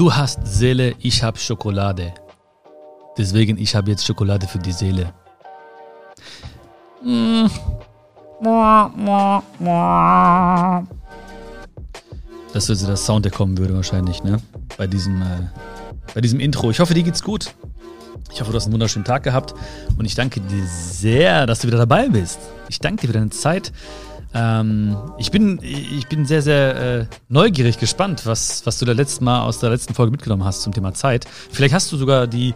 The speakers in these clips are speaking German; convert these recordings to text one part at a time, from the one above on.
Du hast Seele, ich hab Schokolade. Deswegen, ich habe jetzt Schokolade für die Seele. Mm. Das ist der Sound, der kommen würde wahrscheinlich, ne? Bei diesem, äh, bei diesem Intro. Ich hoffe, dir geht's gut. Ich hoffe, du hast einen wunderschönen Tag gehabt und ich danke dir sehr, dass du wieder dabei bist. Ich danke dir für deine Zeit. Ähm, ich, bin, ich bin sehr, sehr äh, neugierig gespannt, was, was du da letztes Mal aus der letzten Folge mitgenommen hast zum Thema Zeit. Vielleicht hast du sogar die,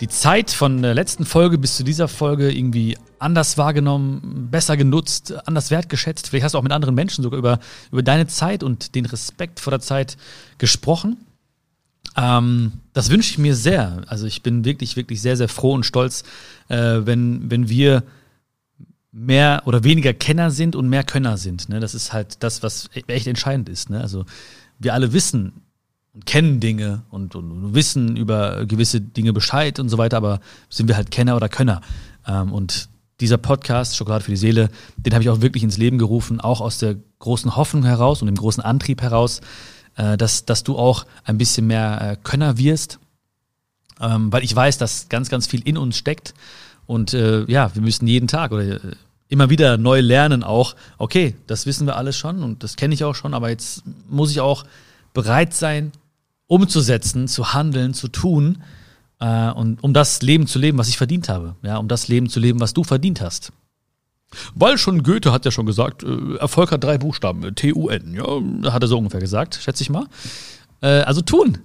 die Zeit von der letzten Folge bis zu dieser Folge irgendwie anders wahrgenommen, besser genutzt, anders wertgeschätzt. Vielleicht hast du auch mit anderen Menschen sogar über, über deine Zeit und den Respekt vor der Zeit gesprochen. Ähm, das wünsche ich mir sehr. Also ich bin wirklich, wirklich sehr, sehr froh und stolz, äh, wenn, wenn wir mehr oder weniger Kenner sind und mehr Könner sind. Ne? Das ist halt das, was echt entscheidend ist. Ne? Also wir alle wissen und kennen Dinge und, und, wissen über gewisse Dinge Bescheid und so weiter, aber sind wir halt Kenner oder Könner. Ähm, und dieser Podcast, Schokolade für die Seele, den habe ich auch wirklich ins Leben gerufen, auch aus der großen Hoffnung heraus und dem großen Antrieb heraus, äh, dass, dass du auch ein bisschen mehr äh, Könner wirst. Ähm, weil ich weiß, dass ganz, ganz viel in uns steckt. Und äh, ja, wir müssen jeden Tag oder äh, immer wieder neu lernen auch, okay, das wissen wir alles schon und das kenne ich auch schon, aber jetzt muss ich auch bereit sein, umzusetzen, zu handeln, zu tun äh, und um das Leben zu leben, was ich verdient habe, ja, um das Leben zu leben, was du verdient hast. Weil schon Goethe hat ja schon gesagt, äh, Erfolg hat drei Buchstaben, äh, T-U-N, ja, hat er so ungefähr gesagt, schätze ich mal. Äh, also tun.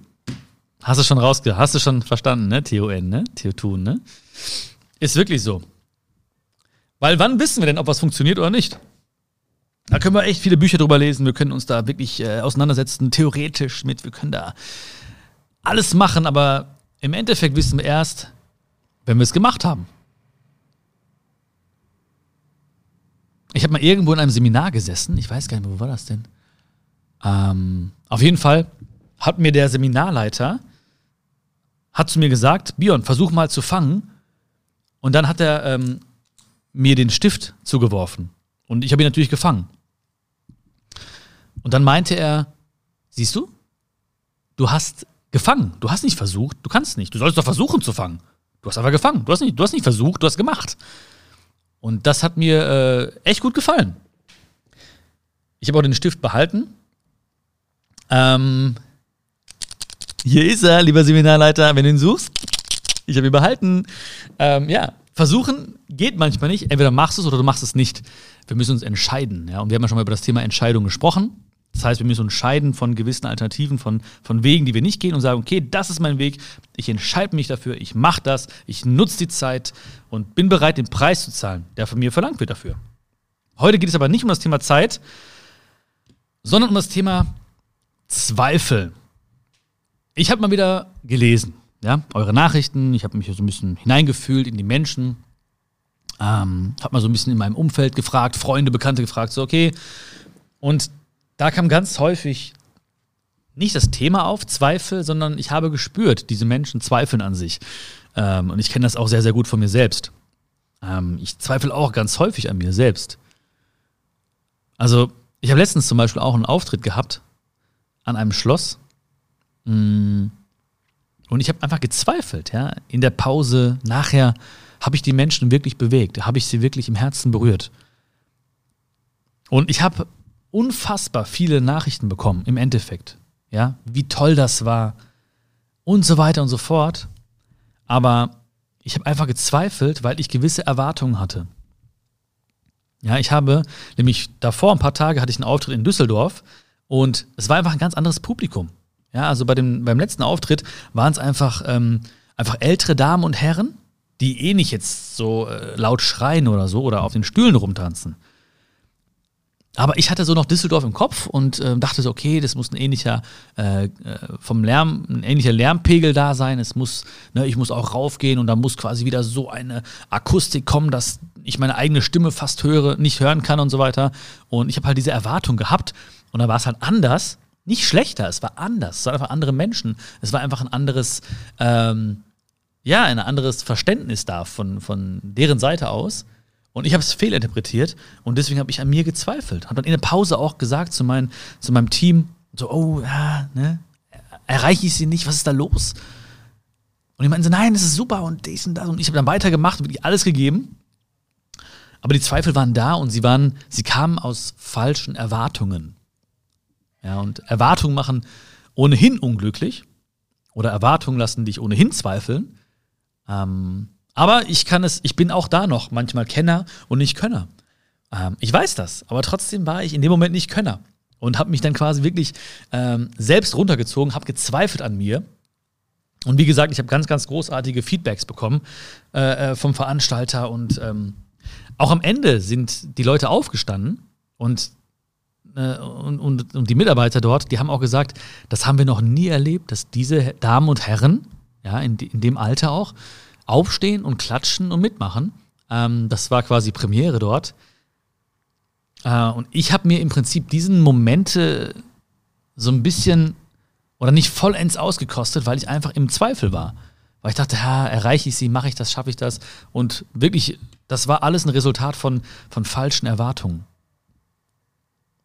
Hast du schon rausge, hast du schon verstanden, ne? T-U-N, ne? T-U-Tun, ne? Ist wirklich so. Weil wann wissen wir denn, ob was funktioniert oder nicht? Da können wir echt viele Bücher drüber lesen, wir können uns da wirklich äh, auseinandersetzen, theoretisch mit, wir können da alles machen, aber im Endeffekt wissen wir erst, wenn wir es gemacht haben. Ich habe mal irgendwo in einem Seminar gesessen, ich weiß gar nicht mehr, wo war das denn? Ähm, auf jeden Fall hat mir der Seminarleiter hat zu mir gesagt, Bion, versuch mal zu fangen. Und dann hat er ähm, mir den Stift zugeworfen. Und ich habe ihn natürlich gefangen. Und dann meinte er, siehst du, du hast gefangen. Du hast nicht versucht, du kannst nicht. Du sollst doch versuchen zu fangen. Du hast aber gefangen. Du hast nicht, du hast nicht versucht, du hast gemacht. Und das hat mir äh, echt gut gefallen. Ich habe auch den Stift behalten. Ähm, hier ist er, lieber Seminarleiter, wenn du ihn suchst. Ich habe ihn behalten. Ähm, ja, versuchen geht manchmal nicht. Entweder machst du es oder du machst es nicht. Wir müssen uns entscheiden. Ja? Und wir haben ja schon mal über das Thema Entscheidung gesprochen. Das heißt, wir müssen uns scheiden von gewissen Alternativen, von, von Wegen, die wir nicht gehen und sagen, okay, das ist mein Weg, ich entscheide mich dafür, ich mache das, ich nutze die Zeit und bin bereit, den Preis zu zahlen, der von mir verlangt wird dafür. Heute geht es aber nicht um das Thema Zeit, sondern um das Thema Zweifel. Ich habe mal wieder gelesen, ja, eure Nachrichten. Ich habe mich so ein bisschen hineingefühlt in die Menschen. Ähm, habe mal so ein bisschen in meinem Umfeld gefragt, Freunde, Bekannte gefragt, so okay. Und da kam ganz häufig nicht das Thema auf, Zweifel, sondern ich habe gespürt, diese Menschen zweifeln an sich. Ähm, und ich kenne das auch sehr, sehr gut von mir selbst. Ähm, ich zweifle auch ganz häufig an mir selbst. Also, ich habe letztens zum Beispiel auch einen Auftritt gehabt an einem Schloss. Mh, mm, und ich habe einfach gezweifelt, ja. In der Pause, nachher, habe ich die Menschen wirklich bewegt? Habe ich sie wirklich im Herzen berührt? Und ich habe unfassbar viele Nachrichten bekommen, im Endeffekt. Ja, wie toll das war und so weiter und so fort. Aber ich habe einfach gezweifelt, weil ich gewisse Erwartungen hatte. Ja, ich habe nämlich davor ein paar Tage hatte ich einen Auftritt in Düsseldorf und es war einfach ein ganz anderes Publikum. Ja, also bei dem, beim letzten Auftritt waren es einfach, ähm, einfach ältere Damen und Herren, die eh nicht jetzt so äh, laut schreien oder so oder auf den Stühlen rumtanzen. Aber ich hatte so noch Düsseldorf im Kopf und äh, dachte so, okay, das muss ein ähnlicher äh, äh, vom Lärm, ein ähnlicher Lärmpegel da sein. Es muss, ne, ich muss auch raufgehen und da muss quasi wieder so eine Akustik kommen, dass ich meine eigene Stimme fast höre, nicht hören kann und so weiter. Und ich habe halt diese Erwartung gehabt und da war es halt anders nicht schlechter, es war anders. Es waren einfach andere Menschen. Es war einfach ein anderes, ähm, ja, ein anderes Verständnis da von, von deren Seite aus. Und ich habe es fehlinterpretiert und deswegen habe ich an mir gezweifelt. Habe dann in der Pause auch gesagt zu, mein, zu meinem Team, so, oh, ja, ne, erreiche ich sie nicht? Was ist da los? Und die meinten so, nein, das ist super und dies und das. Und ich habe dann weitergemacht, wirklich alles gegeben. Aber die Zweifel waren da und sie waren, sie kamen aus falschen Erwartungen. Ja, und Erwartungen machen ohnehin unglücklich. Oder Erwartungen lassen dich ohnehin zweifeln. Ähm, aber ich kann es, ich bin auch da noch manchmal Kenner und nicht Könner. Ähm, ich weiß das, aber trotzdem war ich in dem Moment nicht Könner und habe mich dann quasi wirklich ähm, selbst runtergezogen, habe gezweifelt an mir. Und wie gesagt, ich habe ganz, ganz großartige Feedbacks bekommen äh, äh, vom Veranstalter und ähm, auch am Ende sind die Leute aufgestanden und, äh, und, und, und, die Mitarbeiter dort, die haben auch gesagt, das haben wir noch nie erlebt, dass diese Damen und Herren, ja, in, in dem Alter auch, aufstehen und klatschen und mitmachen. Ähm, das war quasi Premiere dort. Äh, und ich habe mir im Prinzip diesen Momente so ein bisschen oder nicht vollends ausgekostet, weil ich einfach im Zweifel war. Weil ich dachte, ja, erreiche ich sie, mache ich das, schaffe ich das? Und wirklich, das war alles ein Resultat von, von falschen Erwartungen.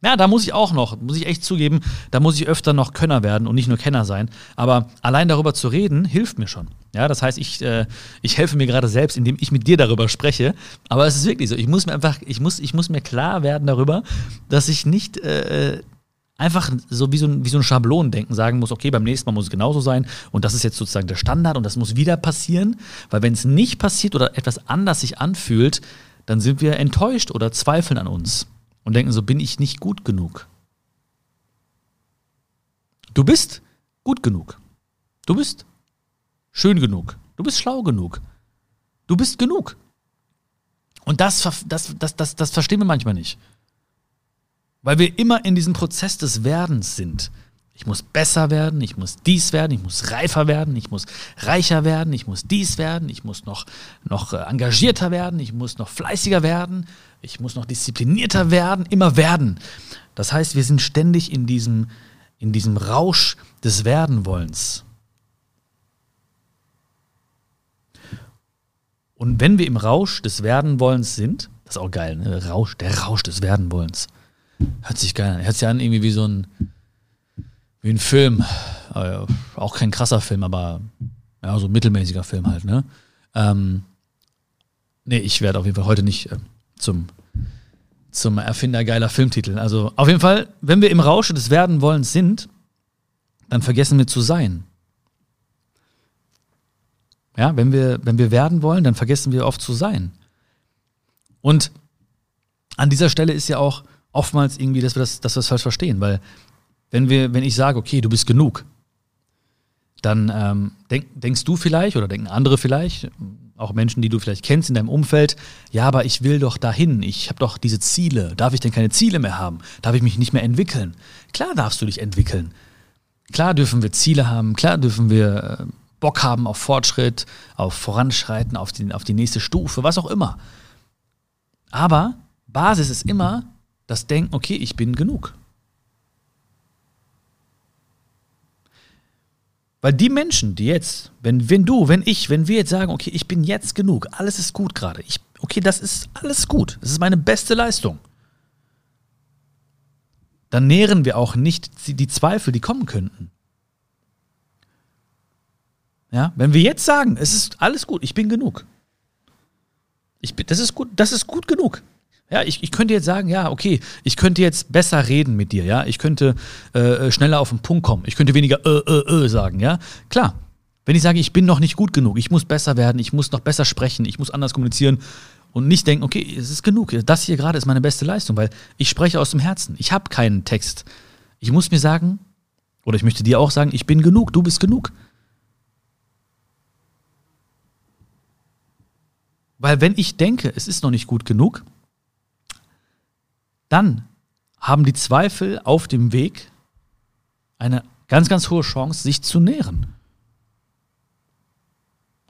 Ja, da muss ich auch noch, muss ich echt zugeben, da muss ich öfter noch Könner werden und nicht nur Kenner sein. Aber allein darüber zu reden, hilft mir schon. Ja, das heißt, ich, äh, ich helfe mir gerade selbst, indem ich mit dir darüber spreche. Aber es ist wirklich so. Ich muss mir einfach, ich muss, ich muss mir klar werden darüber, dass ich nicht äh, einfach so wie so, ein, wie so ein Schablonendenken sagen muss, okay, beim nächsten Mal muss es genauso sein und das ist jetzt sozusagen der Standard und das muss wieder passieren. Weil wenn es nicht passiert oder etwas anders sich anfühlt, dann sind wir enttäuscht oder zweifeln an uns und denken so, bin ich nicht gut genug? Du bist gut genug. Du bist schön genug. Du bist schlau genug. Du bist genug. Und das, das, das, das, das verstehen wir manchmal nicht. Weil wir immer in diesem Prozess des Werdens sind. Ich muss besser werden, ich muss dies werden, ich muss reifer werden, ich muss reicher werden, ich muss dies werden, ich muss noch, noch äh, engagierter werden, ich muss noch fleißiger werden, ich muss noch disziplinierter werden, immer werden. Das heißt, wir sind ständig in diesem, in diesem Rausch des Werdenwollens. Und wenn wir im Rausch des Werdenwollens sind, das ist auch geil, ne? Rausch, der Rausch des Werdenwollens. Hört sich geil an. Hört sich an irgendwie wie so ein wie ein Film. Äh, auch kein krasser Film, aber ja, so ein mittelmäßiger Film halt, ne? Ähm, nee, ich werde auf jeden Fall heute nicht äh, zum, zum Erfinder geiler Filmtitel. Also auf jeden Fall, wenn wir im Rausche des Werdenwollens sind, dann vergessen wir zu sein. Ja, wenn wir, wenn wir werden wollen, dann vergessen wir oft zu sein. Und an dieser Stelle ist ja auch oftmals irgendwie, dass wir das, dass wir das falsch verstehen, weil wenn wir, wenn ich sage, okay, du bist genug, dann ähm, denk, denkst du vielleicht oder denken andere vielleicht, auch Menschen, die du vielleicht kennst in deinem Umfeld, ja, aber ich will doch dahin, ich habe doch diese Ziele, darf ich denn keine Ziele mehr haben? Darf ich mich nicht mehr entwickeln? Klar darfst du dich entwickeln. Klar dürfen wir Ziele haben, klar dürfen wir äh, Bock haben auf Fortschritt, auf Voranschreiten, auf die, auf die nächste Stufe, was auch immer. Aber Basis ist immer das Denken, okay, ich bin genug. Weil die Menschen, die jetzt, wenn, wenn du, wenn ich, wenn wir jetzt sagen, okay, ich bin jetzt genug, alles ist gut gerade, ich, okay, das ist alles gut, das ist meine beste Leistung, dann nähren wir auch nicht die Zweifel, die kommen könnten. Ja, wenn wir jetzt sagen, es ist alles gut, ich bin genug. Ich bin, das ist gut, das ist gut genug. Ja, ich, ich könnte jetzt sagen, ja, okay, ich könnte jetzt besser reden mit dir, ja, ich könnte äh, schneller auf den Punkt kommen, ich könnte weniger äh, äh, äh sagen, ja, klar. Wenn ich sage, ich bin noch nicht gut genug, ich muss besser werden, ich muss noch besser sprechen, ich muss anders kommunizieren und nicht denken, okay, es ist genug, das hier gerade ist meine beste Leistung, weil ich spreche aus dem Herzen, ich habe keinen Text. Ich muss mir sagen, oder ich möchte dir auch sagen, ich bin genug, du bist genug. Weil wenn ich denke, es ist noch nicht gut genug, dann haben die Zweifel auf dem Weg eine ganz, ganz hohe Chance, sich zu nähren.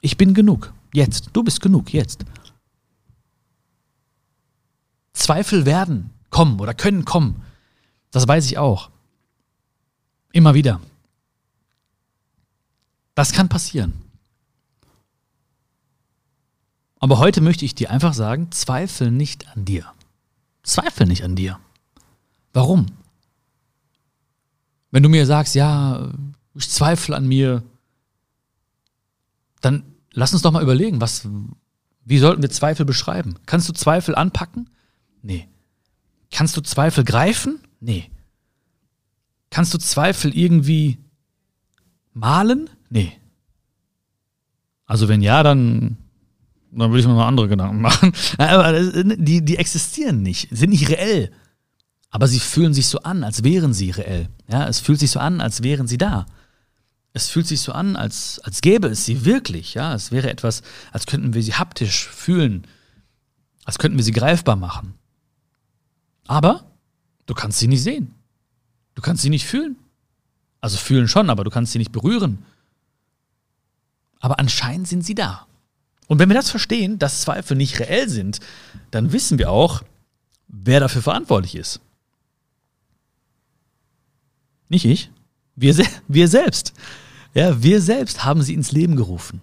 Ich bin genug. Jetzt. Du bist genug. Jetzt. Zweifel werden kommen oder können kommen. Das weiß ich auch. Immer wieder. Das kann passieren. Aber heute möchte ich dir einfach sagen, zweifel nicht an dir. Zweifel nicht an dir. Warum? Wenn du mir sagst, ja, ich zweifle an mir, dann lass uns doch mal überlegen, was, wie sollten wir Zweifel beschreiben? Kannst du Zweifel anpacken? Nee. Kannst du Zweifel greifen? Nee. Kannst du Zweifel irgendwie malen? Nee. Also wenn ja, dann, dann würde ich mir mal andere Gedanken machen. Aber die, die existieren nicht, sind nicht reell. Aber sie fühlen sich so an, als wären sie reell. Ja, es fühlt sich so an, als wären sie da. Es fühlt sich so an, als, als gäbe es sie wirklich. Ja, es wäre etwas, als könnten wir sie haptisch fühlen, als könnten wir sie greifbar machen. Aber du kannst sie nicht sehen. Du kannst sie nicht fühlen. Also fühlen schon, aber du kannst sie nicht berühren. Aber anscheinend sind sie da. Und wenn wir das verstehen, dass Zweifel nicht reell sind, dann wissen wir auch, wer dafür verantwortlich ist. Nicht ich. Wir, se wir selbst. Ja, wir selbst haben sie ins Leben gerufen.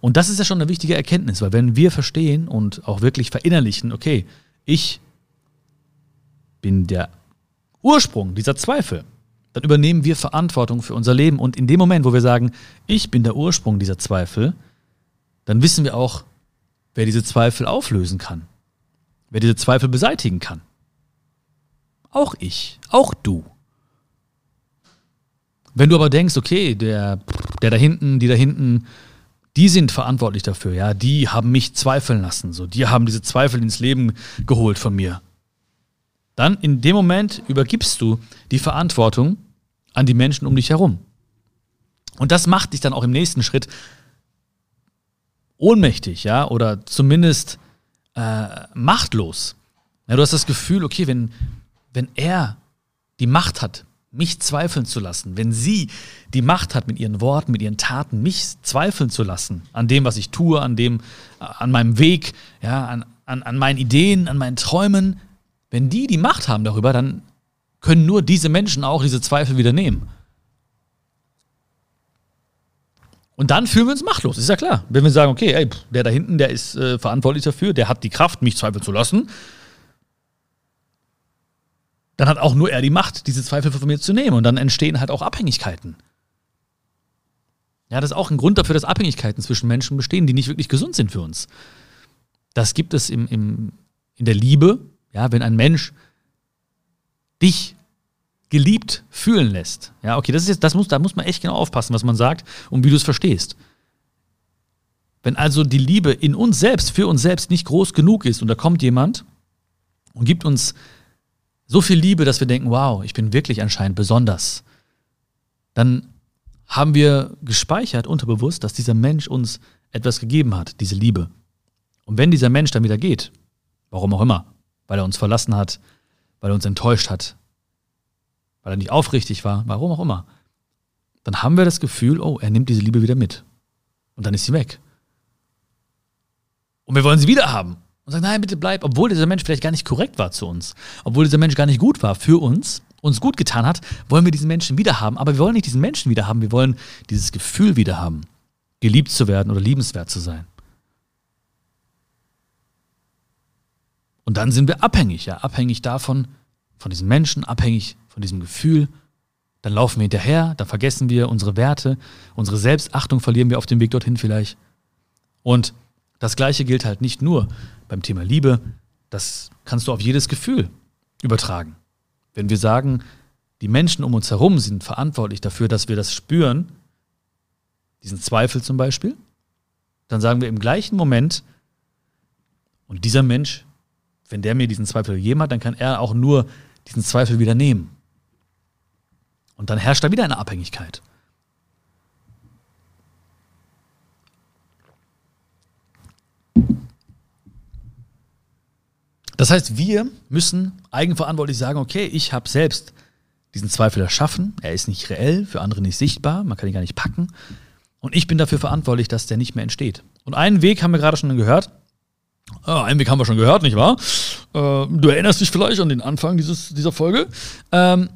Und das ist ja schon eine wichtige Erkenntnis, weil wenn wir verstehen und auch wirklich verinnerlichen, okay, ich bin der Ursprung dieser Zweifel, dann übernehmen wir Verantwortung für unser Leben. Und in dem Moment, wo wir sagen, ich bin der Ursprung dieser Zweifel, dann wissen wir auch, wer diese Zweifel auflösen kann, wer diese Zweifel beseitigen kann. Auch ich, auch du. Wenn du aber denkst, okay, der, der da hinten, die da hinten, die sind verantwortlich dafür, ja, die haben mich zweifeln lassen, so, die haben diese Zweifel ins Leben geholt von mir. Dann in dem Moment übergibst du die Verantwortung an die Menschen um dich herum. Und das macht dich dann auch im nächsten Schritt ohnmächtig, ja, oder zumindest äh, machtlos. Ja, du hast das Gefühl, okay, wenn, wenn er die Macht hat, mich zweifeln zu lassen, wenn sie die Macht hat mit ihren Worten, mit ihren Taten, mich zweifeln zu lassen an dem, was ich tue, an dem, an meinem Weg, ja, an, an, an meinen Ideen, an meinen Träumen, wenn die die Macht haben darüber, dann können nur diese Menschen auch diese Zweifel wieder nehmen. Und dann fühlen wir uns machtlos, ist ja klar. Wenn wir sagen, okay, ey, der da hinten, der ist äh, verantwortlich dafür, der hat die Kraft, mich zweifeln zu lassen, dann hat auch nur er die Macht, diese Zweifel von mir zu nehmen. Und dann entstehen halt auch Abhängigkeiten. Ja, das ist auch ein Grund dafür, dass Abhängigkeiten zwischen Menschen bestehen, die nicht wirklich gesund sind für uns. Das gibt es im, im, in der Liebe, ja, wenn ein Mensch dich geliebt fühlen lässt. Ja, okay, das ist jetzt, das muss, da muss man echt genau aufpassen, was man sagt und wie du es verstehst. Wenn also die Liebe in uns selbst, für uns selbst nicht groß genug ist und da kommt jemand und gibt uns so viel Liebe, dass wir denken, wow, ich bin wirklich anscheinend besonders, dann haben wir gespeichert, unterbewusst, dass dieser Mensch uns etwas gegeben hat, diese Liebe. Und wenn dieser Mensch dann wieder geht, warum auch immer, weil er uns verlassen hat, weil er uns enttäuscht hat, weil er nicht aufrichtig war, warum auch immer, dann haben wir das Gefühl, oh, er nimmt diese Liebe wieder mit. Und dann ist sie weg. Und wir wollen sie wieder haben und sagt, nein, bitte bleib, obwohl dieser Mensch vielleicht gar nicht korrekt war zu uns, obwohl dieser Mensch gar nicht gut war für uns, uns gut getan hat, wollen wir diesen Menschen wieder haben. Aber wir wollen nicht diesen Menschen wieder haben, wir wollen dieses Gefühl wieder haben, geliebt zu werden oder liebenswert zu sein. Und dann sind wir abhängig, ja, abhängig davon, von diesem Menschen, abhängig von diesem Gefühl. Dann laufen wir hinterher, dann vergessen wir unsere Werte, unsere Selbstachtung verlieren wir auf dem Weg dorthin vielleicht. Und das Gleiche gilt halt nicht nur beim Thema Liebe, das kannst du auf jedes Gefühl übertragen. Wenn wir sagen, die Menschen um uns herum sind verantwortlich dafür, dass wir das spüren, diesen Zweifel zum Beispiel, dann sagen wir im gleichen Moment, und dieser Mensch, wenn der mir diesen Zweifel gegeben hat, dann kann er auch nur diesen Zweifel wieder nehmen. Und dann herrscht da wieder eine Abhängigkeit. Das heißt, wir müssen eigenverantwortlich sagen, okay, ich habe selbst diesen Zweifel erschaffen, er ist nicht reell, für andere nicht sichtbar, man kann ihn gar nicht packen. Und ich bin dafür verantwortlich, dass der nicht mehr entsteht. Und einen Weg haben wir gerade schon gehört. Oh, einen Weg haben wir schon gehört, nicht wahr? Äh, du erinnerst dich vielleicht an den Anfang dieses, dieser Folge. Ähm,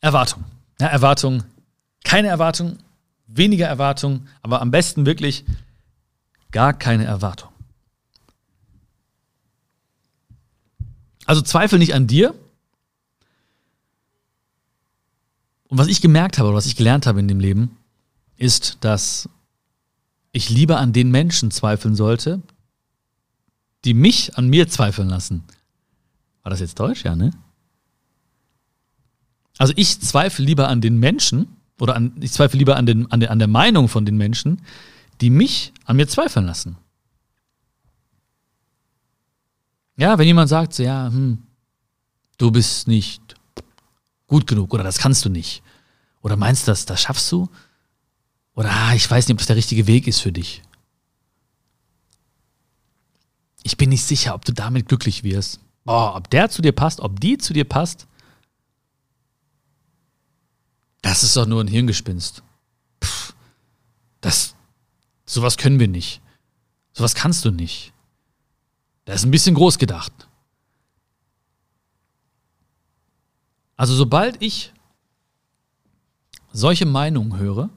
Erwartung. Ja, Erwartung. Keine Erwartung, weniger Erwartung, aber am besten wirklich gar keine Erwartung. Also zweifel nicht an dir. Und was ich gemerkt habe, was ich gelernt habe in dem Leben, ist, dass ich lieber an den Menschen zweifeln sollte, die mich an mir zweifeln lassen. War das jetzt Deutsch? Ja, ne? Also ich zweifle lieber an den Menschen oder an, ich zweifle lieber an, den, an, den, an der Meinung von den Menschen, die mich an mir zweifeln lassen. Ja, wenn jemand sagt, so, ja, hm, du bist nicht gut genug oder das kannst du nicht. Oder meinst du, das, das schaffst du? Oder ah, ich weiß nicht, ob das der richtige Weg ist für dich. Ich bin nicht sicher, ob du damit glücklich wirst. Boah, ob der zu dir passt, ob die zu dir passt. Das ist doch nur ein Hirngespinst. Pff, das, sowas können wir nicht. Sowas kannst du nicht. Das ist ein bisschen groß gedacht. Also sobald ich solche Meinungen höre,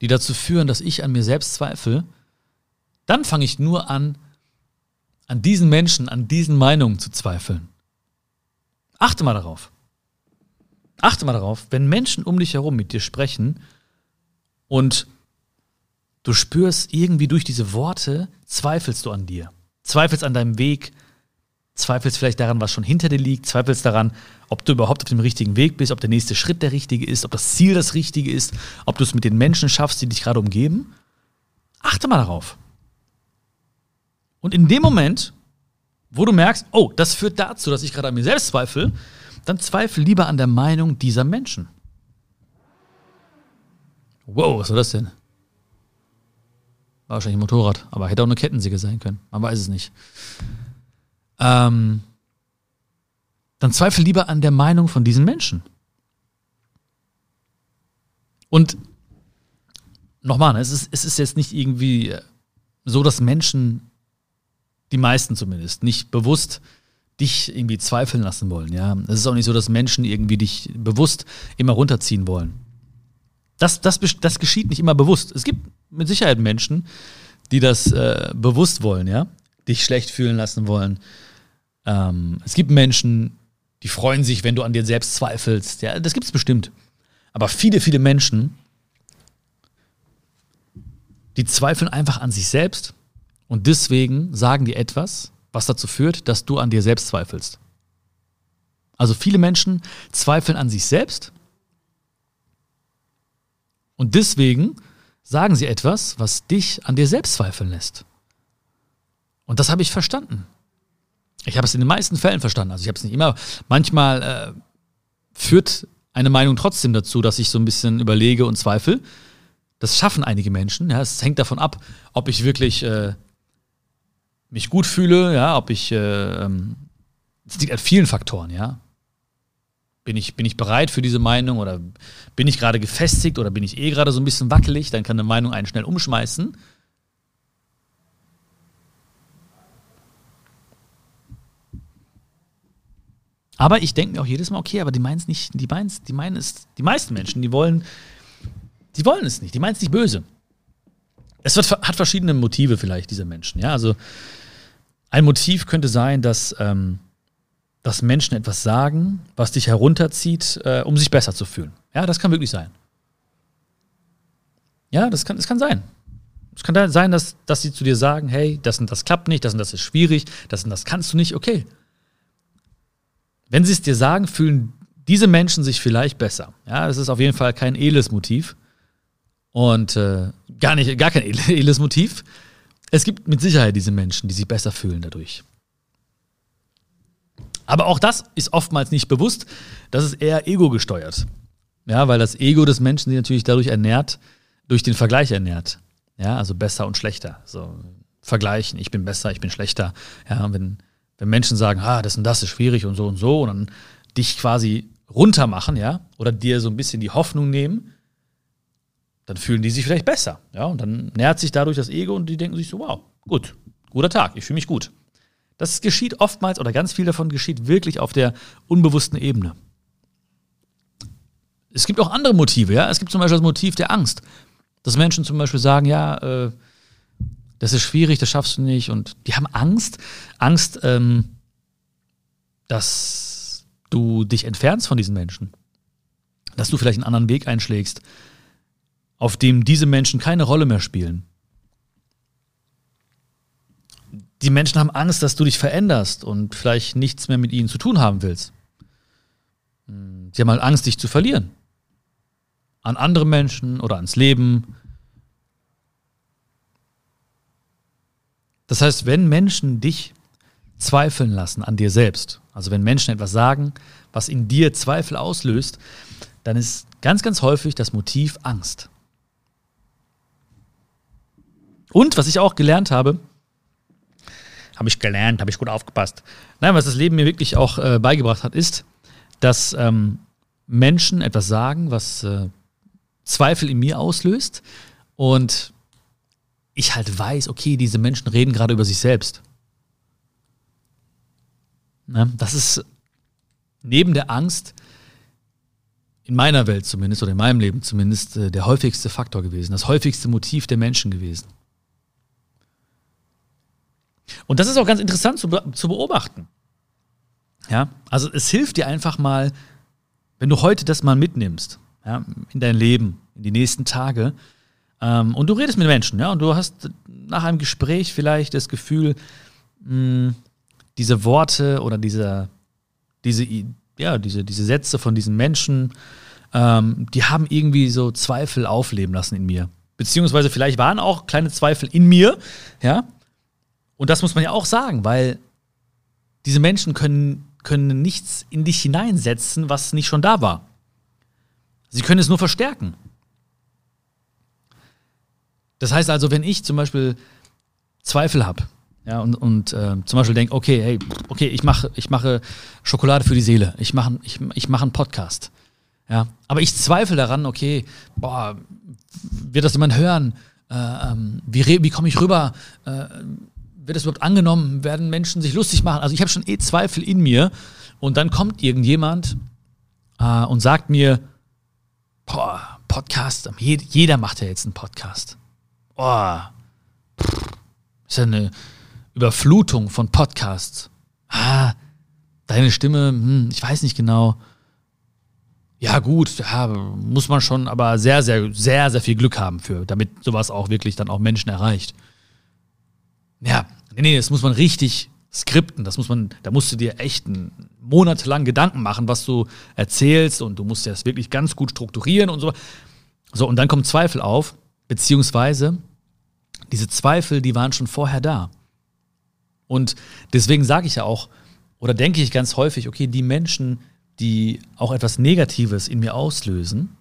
die dazu führen, dass ich an mir selbst zweifle, dann fange ich nur an, an diesen Menschen, an diesen Meinungen zu zweifeln. Achte mal darauf. Achte mal darauf, wenn Menschen um dich herum mit dir sprechen und du spürst irgendwie durch diese Worte, zweifelst du an dir, zweifelst an deinem Weg, zweifelst vielleicht daran, was schon hinter dir liegt, zweifelst daran, ob du überhaupt auf dem richtigen Weg bist, ob der nächste Schritt der richtige ist, ob das Ziel das richtige ist, ob du es mit den Menschen schaffst, die dich gerade umgeben. Achte mal darauf. Und in dem Moment, wo du merkst, oh, das führt dazu, dass ich gerade an mir selbst zweifle, dann zweifle lieber an der Meinung dieser Menschen. Wow, was war das denn? War wahrscheinlich ein Motorrad, aber hätte auch eine Kettensäge sein können. Man weiß es nicht ähm, dann zweifel lieber an der Meinung von diesen Menschen. Und nochmal, ne, es ist, es ist jetzt nicht irgendwie so, dass Menschen, die meisten zumindest, nicht bewusst dich irgendwie zweifeln lassen wollen. Ja, es ist auch nicht so, dass Menschen irgendwie dich bewusst immer runterziehen wollen. Das, das, das geschieht nicht immer bewusst. Es gibt mit Sicherheit Menschen, die das äh, bewusst wollen, ja, dich schlecht fühlen lassen wollen, ähm, es gibt Menschen, die freuen sich, wenn du an dir selbst zweifelst. Ja, das gibt es bestimmt. Aber viele, viele Menschen, die zweifeln einfach an sich selbst und deswegen sagen die etwas, was dazu führt, dass du an dir selbst zweifelst. Also viele Menschen zweifeln an sich selbst und deswegen sagen sie etwas, was dich an dir selbst zweifeln lässt. Und das habe ich verstanden. Ich habe es in den meisten Fällen verstanden. Also ich habe es nicht immer. Manchmal äh, führt eine Meinung trotzdem dazu, dass ich so ein bisschen überlege und zweifle. Das schaffen einige Menschen. Ja, es hängt davon ab, ob ich wirklich äh, mich gut fühle, ja, ob ich. Äh, ähm, es liegt an vielen Faktoren, ja. Bin ich, bin ich bereit für diese Meinung oder bin ich gerade gefestigt oder bin ich eh gerade so ein bisschen wackelig? Dann kann eine Meinung einen schnell umschmeißen. Aber ich denke mir auch jedes Mal, okay, aber die meinen es nicht, die meinen die meinen es, die meisten Menschen, die wollen, die wollen es nicht, die meinen es nicht böse. Es wird, hat verschiedene Motive vielleicht, diese Menschen, ja. Also ein Motiv könnte sein, dass, ähm, dass Menschen etwas sagen, was dich herunterzieht, äh, um sich besser zu fühlen. Ja, das kann wirklich sein. Ja, das kann, das kann sein. Es kann sein, dass, dass sie zu dir sagen, hey, das und das klappt nicht, das und das ist schwierig, das und das kannst du nicht, okay wenn sie es dir sagen, fühlen diese Menschen sich vielleicht besser. Ja, das ist auf jeden Fall kein edles Motiv. Und äh, gar, nicht, gar kein edles Motiv. Es gibt mit Sicherheit diese Menschen, die sich besser fühlen dadurch. Aber auch das ist oftmals nicht bewusst. Das ist eher ego gesteuert. Ja, weil das Ego des Menschen sich natürlich dadurch ernährt, durch den Vergleich ernährt. Ja, also besser und schlechter. So vergleichen, ich bin besser, ich bin schlechter. Ja, wenn wenn Menschen sagen, ah, das und das ist schwierig und so und so und dann dich quasi runtermachen, ja, oder dir so ein bisschen die Hoffnung nehmen, dann fühlen die sich vielleicht besser, ja, und dann nährt sich dadurch das Ego und die denken sich so, wow, gut, guter Tag, ich fühle mich gut. Das geschieht oftmals oder ganz viel davon geschieht wirklich auf der unbewussten Ebene. Es gibt auch andere Motive, ja. Es gibt zum Beispiel das Motiv der Angst. Dass Menschen zum Beispiel sagen, ja, äh, das ist schwierig, das schaffst du nicht. Und die haben Angst, Angst, ähm, dass du dich entfernst von diesen Menschen. dass du vielleicht einen anderen Weg einschlägst, auf dem diese Menschen keine Rolle mehr spielen. Die Menschen haben Angst, dass du dich veränderst und vielleicht nichts mehr mit ihnen zu tun haben willst. Sie haben halt Angst, dich zu verlieren. An andere Menschen oder ans Leben. Das heißt, wenn Menschen dich zweifeln lassen an dir selbst, also wenn Menschen etwas sagen, was in dir Zweifel auslöst, dann ist ganz, ganz häufig das Motiv Angst. Und was ich auch gelernt habe, habe ich gelernt, habe ich gut aufgepasst. Nein, was das Leben mir wirklich auch äh, beigebracht hat, ist, dass ähm, Menschen etwas sagen, was äh, Zweifel in mir auslöst und ich halt weiß, okay, diese Menschen reden gerade über sich selbst. Ne? Das ist neben der Angst in meiner Welt zumindest oder in meinem Leben zumindest äh, der häufigste Faktor gewesen, das häufigste Motiv der Menschen gewesen. Und das ist auch ganz interessant zu, zu beobachten. Ja, also es hilft dir einfach mal, wenn du heute das mal mitnimmst, ja, in dein Leben, in die nächsten Tage, ähm, und du redest mit Menschen, ja, und du hast nach einem Gespräch vielleicht das Gefühl, mh, diese Worte oder diese, diese, ja, diese, diese Sätze von diesen Menschen, ähm, die haben irgendwie so Zweifel aufleben lassen in mir. Beziehungsweise vielleicht waren auch kleine Zweifel in mir, ja. Und das muss man ja auch sagen, weil diese Menschen können, können nichts in dich hineinsetzen, was nicht schon da war. Sie können es nur verstärken. Das heißt also, wenn ich zum Beispiel Zweifel habe, ja, und, und äh, zum Beispiel denke, okay, hey, okay, ich mache ich mache Schokolade für die Seele, ich mache ich, ich mach einen Podcast. Ja, aber ich zweifle daran, okay, boah, wird das jemand hören? Äh, ähm, wie, wie komme ich rüber? Äh, wird das überhaupt angenommen? Werden Menschen sich lustig machen? Also ich habe schon eh Zweifel in mir. Und dann kommt irgendjemand äh, und sagt mir, boah, Podcast, jeder macht ja jetzt einen Podcast. Boah, ist ja eine Überflutung von Podcasts. Ah, deine Stimme, hm, ich weiß nicht genau. Ja, gut, ja, muss man schon aber sehr, sehr, sehr, sehr viel Glück haben für, damit sowas auch wirklich dann auch Menschen erreicht. Ja, nee, nee, das muss man richtig skripten. Das muss man, da musst du dir echt monatelang Gedanken machen, was du erzählst und du musst das wirklich ganz gut strukturieren und so. So, und dann kommen Zweifel auf, beziehungsweise diese Zweifel, die waren schon vorher da. Und deswegen sage ich ja auch, oder denke ich ganz häufig, okay, die Menschen, die auch etwas Negatives in mir auslösen,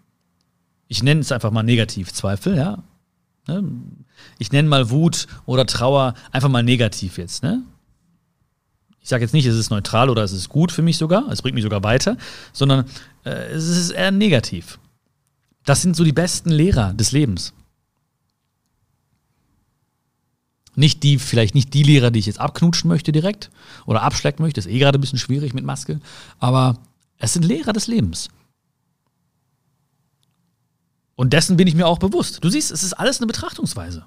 ich nenne es einfach mal Negativzweifel, ja. Ne? Ich nenne mal Wut oder Trauer einfach mal negativ jetzt, ne? Ich sage jetzt nicht, es ist neutral oder es ist gut für mich sogar, es bringt mich sogar weiter, sondern äh, es ist eher negativ. Das sind so die besten Lehrer des Lebens. Nicht die, vielleicht nicht die Lehrer, die ich jetzt abknutschen möchte direkt oder abschlecken möchte, ist eh gerade ein bisschen schwierig mit Maske, aber es sind Lehrer des Lebens. Und dessen bin ich mir auch bewusst. Du siehst, es ist alles eine Betrachtungsweise.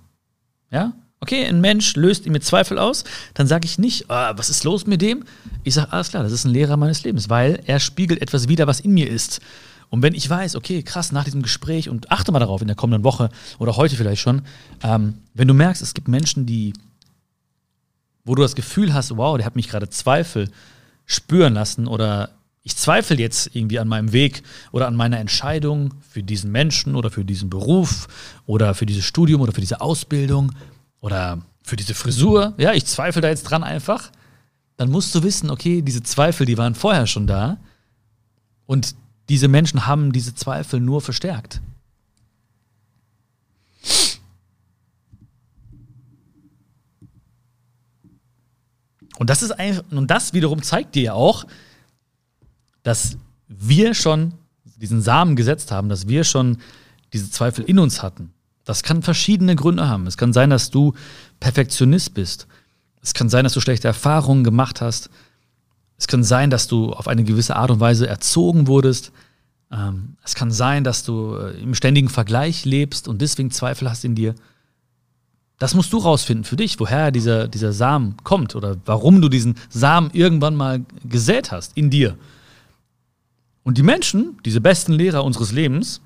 Ja? Okay, ein Mensch löst in mir Zweifel aus, dann sage ich nicht, oh, was ist los mit dem? Ich sage, alles klar, das ist ein Lehrer meines Lebens, weil er spiegelt etwas wider, was in mir ist. Und wenn ich weiß, okay, krass, nach diesem Gespräch und achte mal darauf in der kommenden Woche oder heute vielleicht schon, ähm, wenn du merkst, es gibt Menschen, die, wo du das Gefühl hast, wow, der hat mich gerade Zweifel spüren lassen oder ich zweifle jetzt irgendwie an meinem Weg oder an meiner Entscheidung für diesen Menschen oder für diesen Beruf oder für dieses Studium oder für diese Ausbildung oder für diese Frisur, ja, ich zweifle da jetzt dran einfach, dann musst du wissen, okay, diese Zweifel, die waren vorher schon da. Und diese Menschen haben diese Zweifel nur verstärkt. Und das ist einfach, und das wiederum zeigt dir ja auch, dass wir schon diesen Samen gesetzt haben, dass wir schon diese Zweifel in uns hatten. Das kann verschiedene Gründe haben. Es kann sein, dass du Perfektionist bist. Es kann sein, dass du schlechte Erfahrungen gemacht hast. Es kann sein, dass du auf eine gewisse Art und Weise erzogen wurdest. Ähm, es kann sein, dass du äh, im ständigen Vergleich lebst und deswegen Zweifel hast in dir. Das musst du rausfinden für dich, woher dieser, dieser Samen kommt oder warum du diesen Samen irgendwann mal gesät hast in dir. Und die Menschen, diese besten Lehrer unseres Lebens,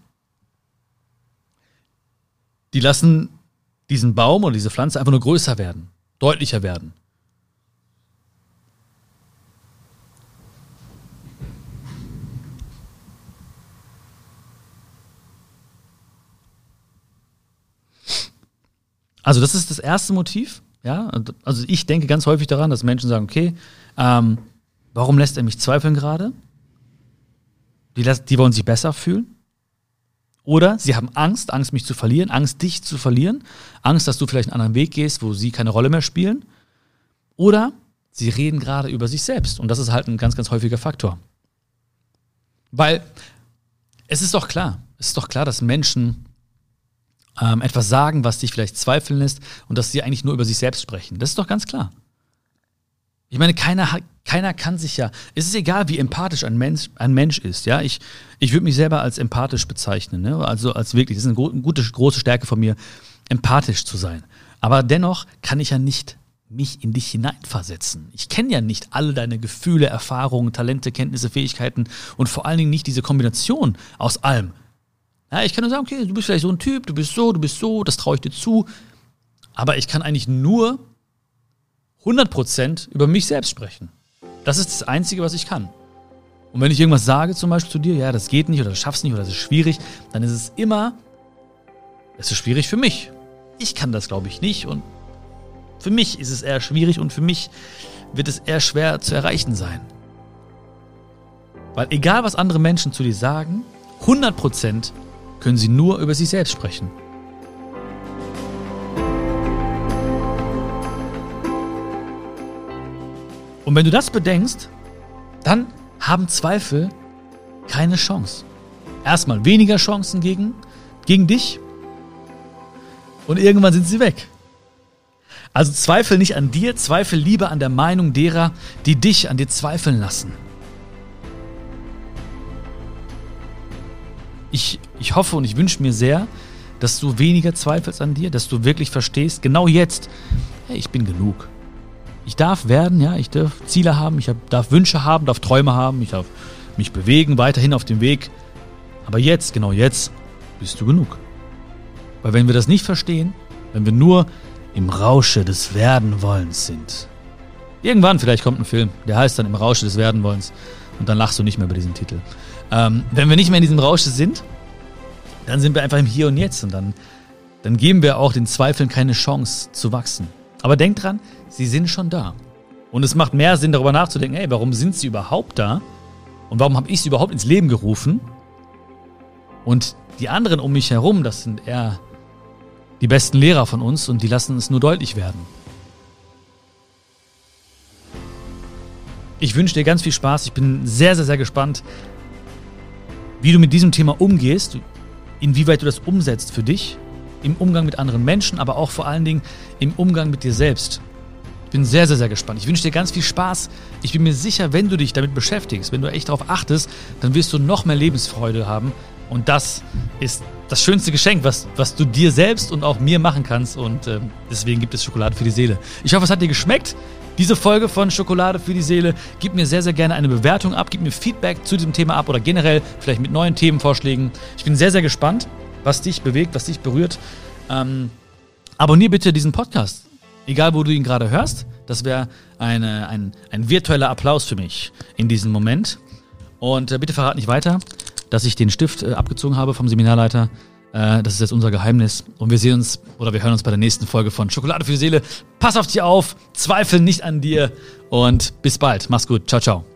die lassen diesen Baum oder diese Pflanze einfach nur größer werden, deutlicher werden. Also das ist das erste Motiv. Ja, also ich denke ganz häufig daran, dass Menschen sagen, okay, ähm, warum lässt er mich zweifeln gerade? Die, die wollen sich besser fühlen. Oder sie haben Angst, Angst, mich zu verlieren, Angst, dich zu verlieren, Angst, dass du vielleicht einen anderen Weg gehst, wo sie keine Rolle mehr spielen. Oder sie reden gerade über sich selbst. Und das ist halt ein ganz, ganz häufiger Faktor. Weil es ist doch klar, es ist doch klar, dass Menschen ähm, etwas sagen, was dich vielleicht zweifeln lässt und dass sie eigentlich nur über sich selbst sprechen. Das ist doch ganz klar. Ich meine, keiner, keiner kann sich ja, es ist egal, wie empathisch ein Mensch, ein Mensch ist, ja. Ich, ich würde mich selber als empathisch bezeichnen, ne? also als wirklich, das ist eine gute, große Stärke von mir, empathisch zu sein. Aber dennoch kann ich ja nicht mich in dich hineinversetzen. Ich kenne ja nicht alle deine Gefühle, Erfahrungen, Talente, Kenntnisse, Fähigkeiten und vor allen Dingen nicht diese Kombination aus allem. Ja, ich kann nur sagen, okay, du bist vielleicht so ein Typ, du bist so, du bist so, das traue ich dir zu. Aber ich kann eigentlich nur 100% über mich selbst sprechen. Das ist das Einzige, was ich kann. Und wenn ich irgendwas sage, zum Beispiel zu dir, ja, das geht nicht oder das schaffst nicht oder das ist schwierig, dann ist es immer, es ist schwierig für mich. Ich kann das, glaube ich, nicht und für mich ist es eher schwierig und für mich wird es eher schwer zu erreichen sein. Weil egal, was andere Menschen zu dir sagen, 100% können sie nur über sich selbst sprechen. Und wenn du das bedenkst, dann haben Zweifel keine Chance. Erstmal weniger Chancen gegen, gegen dich und irgendwann sind sie weg. Also zweifel nicht an dir, zweifel lieber an der Meinung derer, die dich an dir zweifeln lassen. ich, ich hoffe und ich wünsche mir sehr, dass du weniger zweifelst an dir, dass du wirklich verstehst, genau jetzt, hey, ich bin genug. Ich darf werden, ja, ich darf Ziele haben, ich darf Wünsche haben, darf Träume haben, ich darf mich bewegen, weiterhin auf dem Weg. Aber jetzt, genau jetzt, bist du genug. Weil wenn wir das nicht verstehen, wenn wir nur im Rausche des Werdenwollens sind, irgendwann vielleicht kommt ein Film, der heißt dann im Rausche des Werdenwollens und dann lachst du nicht mehr über diesen Titel. Ähm, wenn wir nicht mehr in diesem Rausch sind, dann sind wir einfach im Hier und Jetzt und dann, dann geben wir auch den Zweifeln keine Chance zu wachsen. Aber denk dran, sie sind schon da. Und es macht mehr Sinn, darüber nachzudenken, ey, warum sind sie überhaupt da? Und warum habe ich sie überhaupt ins Leben gerufen? Und die anderen um mich herum, das sind eher die besten Lehrer von uns und die lassen es nur deutlich werden. Ich wünsche dir ganz viel Spaß. Ich bin sehr, sehr, sehr gespannt, wie du mit diesem Thema umgehst, inwieweit du das umsetzt für dich, im Umgang mit anderen Menschen, aber auch vor allen Dingen im Umgang mit dir selbst. Ich bin sehr, sehr, sehr gespannt. Ich wünsche dir ganz viel Spaß. Ich bin mir sicher, wenn du dich damit beschäftigst, wenn du echt darauf achtest, dann wirst du noch mehr Lebensfreude haben. Und das ist das schönste Geschenk, was, was du dir selbst und auch mir machen kannst. Und äh, deswegen gibt es Schokolade für die Seele. Ich hoffe, es hat dir geschmeckt. Diese Folge von Schokolade für die Seele. Gib mir sehr, sehr gerne eine Bewertung ab, gib mir Feedback zu diesem Thema ab oder generell vielleicht mit neuen Themenvorschlägen. Ich bin sehr, sehr gespannt, was dich bewegt, was dich berührt. Ähm, abonnier bitte diesen Podcast, egal wo du ihn gerade hörst. Das wäre ein, ein virtueller Applaus für mich in diesem Moment. Und äh, bitte verrat nicht weiter, dass ich den Stift äh, abgezogen habe vom Seminarleiter. Äh, das ist jetzt unser Geheimnis. Und wir sehen uns oder wir hören uns bei der nächsten Folge von Schokolade für die Seele. Pass auf dich auf, zweifel nicht an dir und bis bald. Mach's gut. Ciao, ciao.